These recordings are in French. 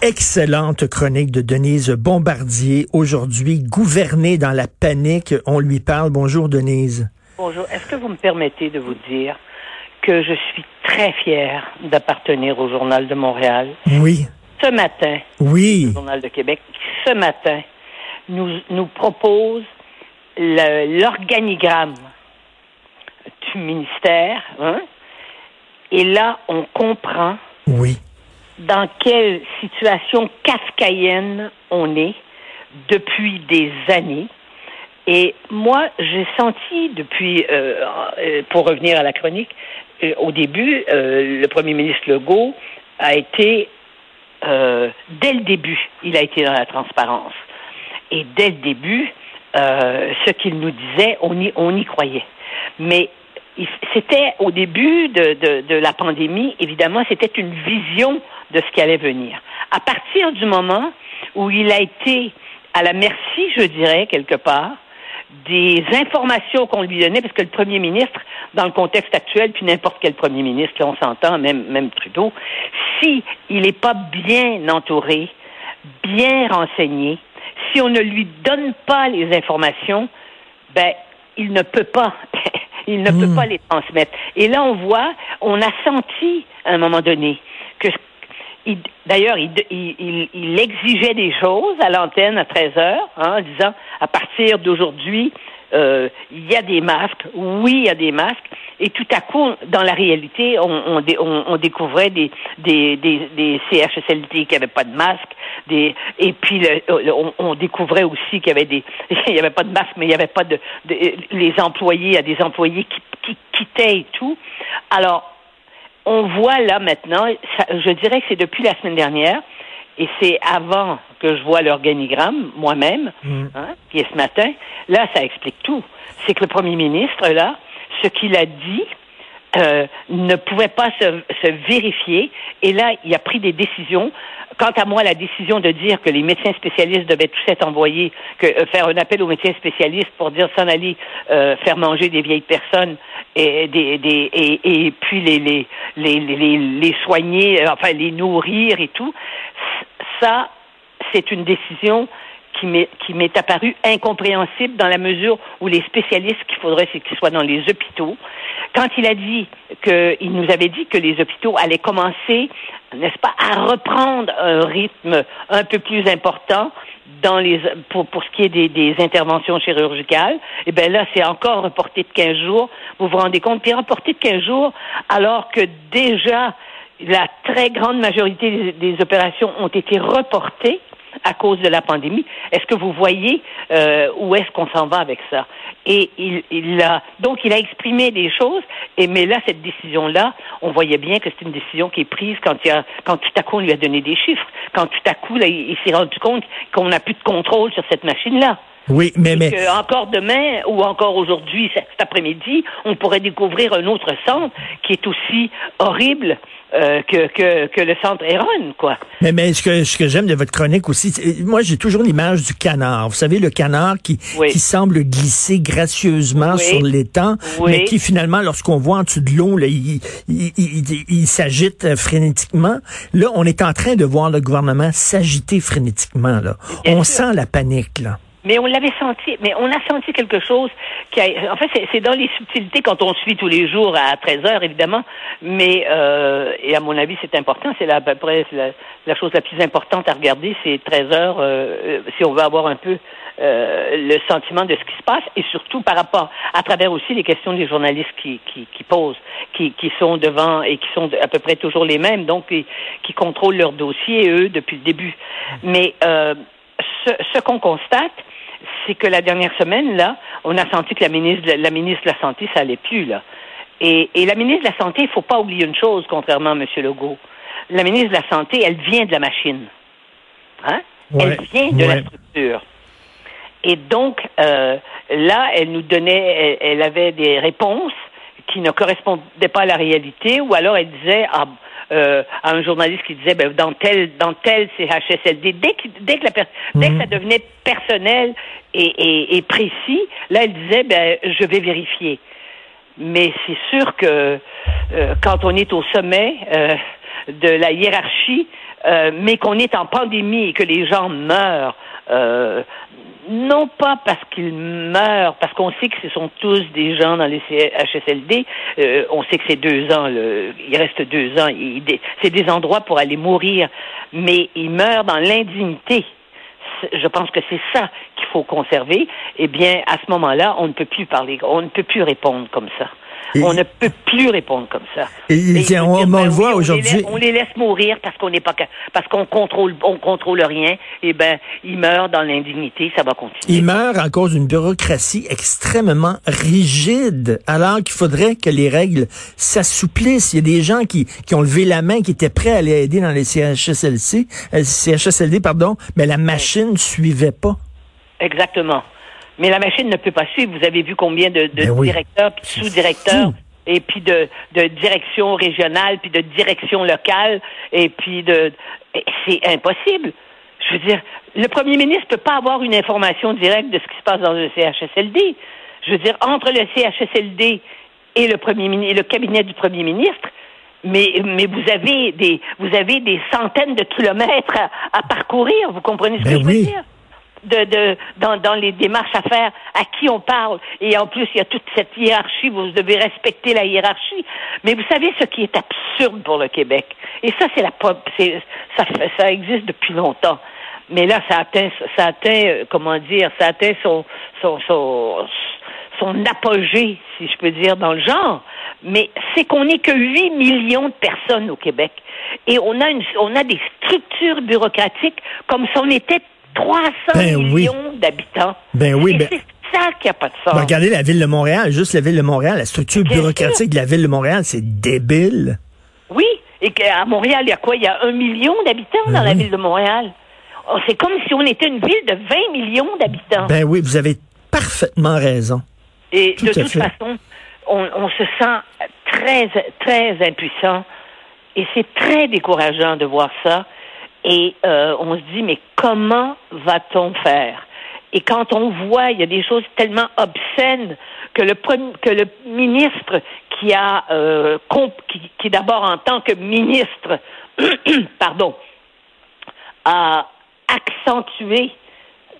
Excellente chronique de Denise Bombardier. Aujourd'hui, gouvernée dans la panique, on lui parle. Bonjour Denise. Bonjour. Est-ce que vous me permettez de vous dire que je suis très fière d'appartenir au Journal de Montréal? Oui. Ce matin, Oui. le Journal de Québec, ce matin, nous, nous propose l'organigramme du ministère. hein? Et là, on comprend Oui. Dans quelle situation kafkaïenne on est depuis des années. Et moi, j'ai senti depuis, euh, euh, pour revenir à la chronique, euh, au début, le premier ministre Legault a été, dès le début, il a été dans la transparence. Et dès le début, ce qu'il nous disait, on y, on y croyait. Mais c'était au début de, de la pandémie, évidemment, c'était une vision de ce qui allait venir. À partir du moment où il a été à la merci, je dirais, quelque part, des informations qu'on lui donnait, parce que le premier ministre, dans le contexte actuel, puis n'importe quel premier ministre, là, on s'entend, même, même Trudeau, si il n'est pas bien entouré, bien renseigné, si on ne lui donne pas les informations, ben, il ne peut pas. il ne peut pas les transmettre. Et là, on voit, on a senti, à un moment donné, que D'ailleurs, il, exigeait des choses à l'antenne à 13 heures, hein, en disant à partir d'aujourd'hui, euh, il y a des masques. Oui, il y a des masques. Et tout à coup, dans la réalité, on, on, dé- on- on découvrait des, des, CHSLD qui n'avaient pas de masque. Des, et puis, on, découvrait aussi qu'il y avait des, il y avait pas de masque, mais il n'y avait pas de, les employés, il des employés qui, qui quittaient et tout. Alors, on voit là maintenant, ça- je dirais que c'est depuis la semaine dernière, et c'est avant que je vois l'organigramme moi-même, hein, qui est ce matin, là, ça explique tout. C'est que le premier ministre, là, ce qu'il a dit euh, ne pouvait pas se, vérifier, et là, il a pris des décisions. Quant à moi, la décision de dire que les médecins spécialistes devaient tous être envoyés, que euh, faire un appel aux médecins spécialistes pour dire s'en aller euh, faire manger des vieilles personnes et des, et, puis les les, les les soigner, euh, enfin les nourrir et tout, ça c'est une décision qui m'est qui m'est apparue incompréhensible dans la mesure où les spécialistes qu'il faudrait c'est qu'ils soient dans les hôpitaux. Quand il a dit que il nous avait dit que les hôpitaux allaient commencer, n'est-ce pas, à reprendre un rythme un peu plus important dans les pour pour ce qui est des, interventions chirurgicales, et ben là c'est encore reporté de 15 jours. Vous vous rendez compte? Puis reporté de 15 jours alors que déjà la très grande majorité des opérations ont été reportées à cause de la pandémie. Est-ce que vous voyez euh, où est-ce qu'on s'en va avec ça? Et il, a donc il a exprimé des choses. Mais là cette décision là, on voyait bien que c'est une décision qui est prise quand il a quand tout à coup on lui a donné des chiffres, quand tout à coup il, il s'est rendu compte qu'on n'a plus de contrôle sur cette machine là. Oui, mais, mais, Que encore demain ou encore aujourd'hui, cet après-midi, on pourrait découvrir un autre centre qui est aussi horrible euh, que, que, que le centre Héron, quoi. mais, mais ce que, ce que j'aime de votre chronique aussi, moi j'ai toujours l'image du canard. Vous savez, le canard qui, Oui. qui semble glisser gracieusement Oui. sur l'étang, Oui. mais qui finalement, lorsqu'on voit en dessous de l'eau, là, il, il, il, il- s'agite euh, frénétiquement. Là, on est en train de voir le gouvernement s'agiter frénétiquement. Là. Bien On sûr. sent la panique. Là. Mais on l'avait senti, mais on a senti quelque chose qui a, en fait, c'est- dans les subtilités quand on suit tous les jours à 13 heures, évidemment, mais, euh, et à mon avis, c'est important, c'est à peu près la, la chose la plus importante à regarder, c'est 13 heures, euh, euh, si on veut avoir un peu euh, le sentiment de ce qui se passe, et surtout par rapport, à travers aussi les questions des journalistes qui, qui, qui posent, qui, qui sont devant et qui sont à peu près toujours les mêmes, donc qui, qui contrôlent leur dossier, eux, depuis le début. Mais euh, ce, ce qu'on constate, c'est que la dernière semaine, là, on a senti que la ministre, de- la ministre de la Santé, ça allait plus, là. Et, et la ministre de la Santé, il faut pas oublier une chose, contrairement à M. Legault. La ministre de la Santé, elle vient de la machine. Hein? Ouais, Elle vient de ouais. la structure. Et donc, euh, là, elle nous donnait, elle, elle avait des réponses qui ne correspondaient pas à la réalité, ou alors elle disait à, euh, à un journaliste qui disait, ben, dans tel, dans tel CHSLD, dès que, dès que, la per- dès que ça devenait personnel et, et, et précis, là, elle disait, ben, je vais vérifier. Mais c'est sûr que euh, quand on est au sommet euh, de la hiérarchie, euh, mais qu'on est en pandémie et que les gens meurent, euh, non pas parce qu'ils meurent, parce qu'on sait que ce sont tous des gens dans les CHSLD, euh, on sait que c'est deux ans, le- il reste deux ans, c'est des endroits pour aller mourir, mais ils meurent dans l'indignité. Je pense que c'est ça qu'il faut conserver. Eh bien, à ce moment-là, on ne peut plus parler, on ne peut plus répondre comme ça. Et- on ne peut plus répondre comme ça. Et- on- dire, on ben le voit les aujourd'hui. laisse- On les laisse mourir parce qu'on n'est pas parce qu'on contrôle on contrôle rien. Et ben, ils meurent dans l'indignité. Ça va continuer. Il meurt à cause d'une bureaucratie extrêmement rigide, alors qu'il faudrait que les règles s'assouplissent. Il y a des gens qui, qui ont levé la main, qui étaient prêts à aller aider dans les CHSLC, euh, CHSLD, pardon, mais la machine ne suivait pas. Exactement. Mais la machine ne peut pas suivre. Vous avez vu combien de, de Ben oui. directeurs, sous-directeurs, et puis de, de direction régionale, puis de direction locale, et puis de... C'est impossible. Je veux dire, le premier ministre ne peut pas avoir une information directe de ce qui se passe dans le CHSLD. Je veux dire, entre le CHSLD et le premier et le cabinet du premier ministre, mais, mais vous avez des vous avez des centaines de kilomètres à, à parcourir, vous comprenez ce Ben que je veux dire? De, de dans, dans les démarches à faire, à qui on parle. Et en plus, il y a toute cette hiérarchie, vous devez respecter la hiérarchie. Mais vous savez ce qui est absurde pour le Québec? Et ça, c'est la c'est ça, ça existe depuis longtemps. Mais là, ça atteint, ça atteint, euh, comment dire, ça atteint son, son, son, son apogée, si je peux dire, dans le genre. Mais c'est qu'on n'est que 8 millions de personnes au Québec. Et on a, une, on a des structures bureaucratiques comme si on était 300 Ben oui. millions d'habitants. Ben oui, ben- c'est ça qui n'a pas de sens. Ben, regardez la ville de Montréal, juste la ville de Montréal, la structure bureaucratique de la ville de Montréal, c'est débile. Oui, et qu'à Montréal, il y a quoi? Il y a un million d'habitants dans Ben la oui. ville de Montréal. Oh, C'est comme si on était une ville de 20 millions d'habitants. Ben oui, vous avez parfaitement raison. Et Tout de à toute fait. façon, on, on se sent très, très impuissant. Et c'est très décourageant de voir ça. Et euh, on se dit, mais comment va-t-on faire? Et quand on voit, il y a des choses tellement obscènes que le, que le ministre qui a, euh, qui, d'abord en tant que ministre, pardon, a accentué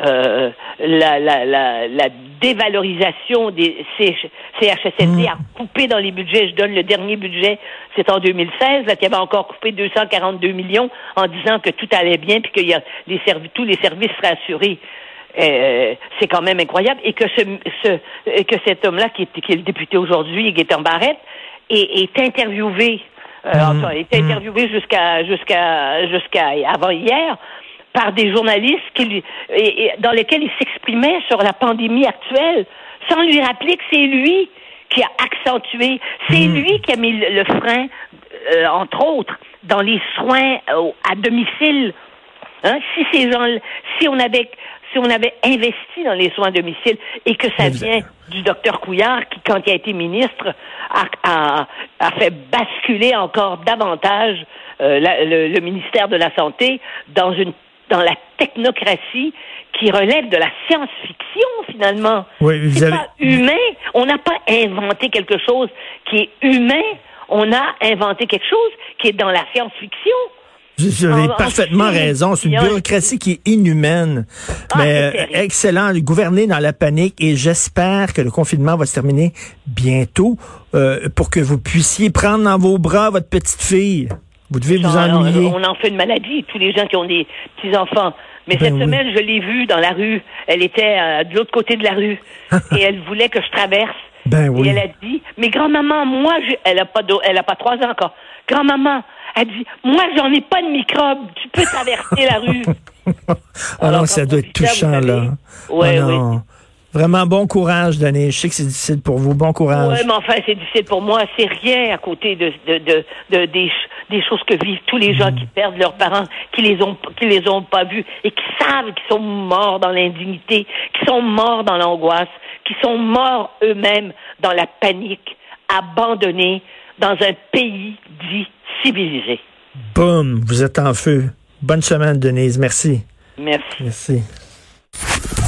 euh, la, la, la, la dévalorisation des CH CHSLD, a coupé dans les budgets. Je donne le dernier budget, c'est en 2016, là, qui avait encore coupé 242 millions en disant que tout allait bien puis que y a les tous les services seraient assurés. Euh, c'est quand même incroyable. Et que ce, ce euh, que cet homme-là, qui est, qui est le député aujourd'hui, Gaétan Barrette, est, est interviewé, euh, enfin, est interviewé jusqu'à jusqu'à jusqu'à avant hier par des journalistes qui lui, et- et dans lesquels il s'exprimait sur la pandémie actuelle, sans lui rappeler que c'est lui qui a accentué, c'est lui qui a mis le, le frein, euh, entre autres, dans les soins euh, à domicile. Hein, si ces gens, si on avait, si on avait investi dans les soins à domicile et que ça vient du docteur Couillard qui, quand il a été ministre, a, a, a fait basculer encore davantage euh, la- le, le ministère de la santé dans une dans la technocratie qui relève de la science-fiction finalement. Oui, vous C'est avez- pas humain. On n'a pas inventé quelque chose qui est humain. On a inventé quelque chose qui est dans la science-fiction. Vous avez En- en parfaitement raison. C'est une bureaucratie qui est inhumaine. Ah, Mais euh, excellent. Gouverner dans la panique et j'espère que le confinement va se terminer bientôt euh, pour que vous puissiez prendre dans vos bras votre petite fille. Vous devez vous ennuyer. On en fait une maladie, tous les gens qui ont des petits-enfants. Mais Ben cette oui. semaine, je l'ai vue dans la rue. Elle était euh, de l'autre côté de la rue. et elle voulait que je traverse. Ben oui. Et elle a dit, mais grand-maman, moi, elle a pas d'eau- elle a pas trois ans encore. Grand-maman, elle dit, moi, j'en ai pas de microbes. Tu peux traverser la rue. Ah Alors, non, ça doit être touchant, là. Ah oui. Vraiment bon courage, Denis. Je sais que c'est difficile pour vous. Bon courage. Oui, mais enfin, c'est difficile pour moi. C'est rien à côté de, de, de, de des, des, choses que vivent tous les gens qui perdent leurs parents, qui les ont qui les ont pas vus et qui savent qu'ils sont morts dans l'indignité, qui sont morts dans l'angoisse, qui sont morts eux-mêmes dans la panique, abandonnés dans un pays dit civilisé. Boum, vous êtes en feu. Bonne semaine, Denise. Merci. Merci. Merci.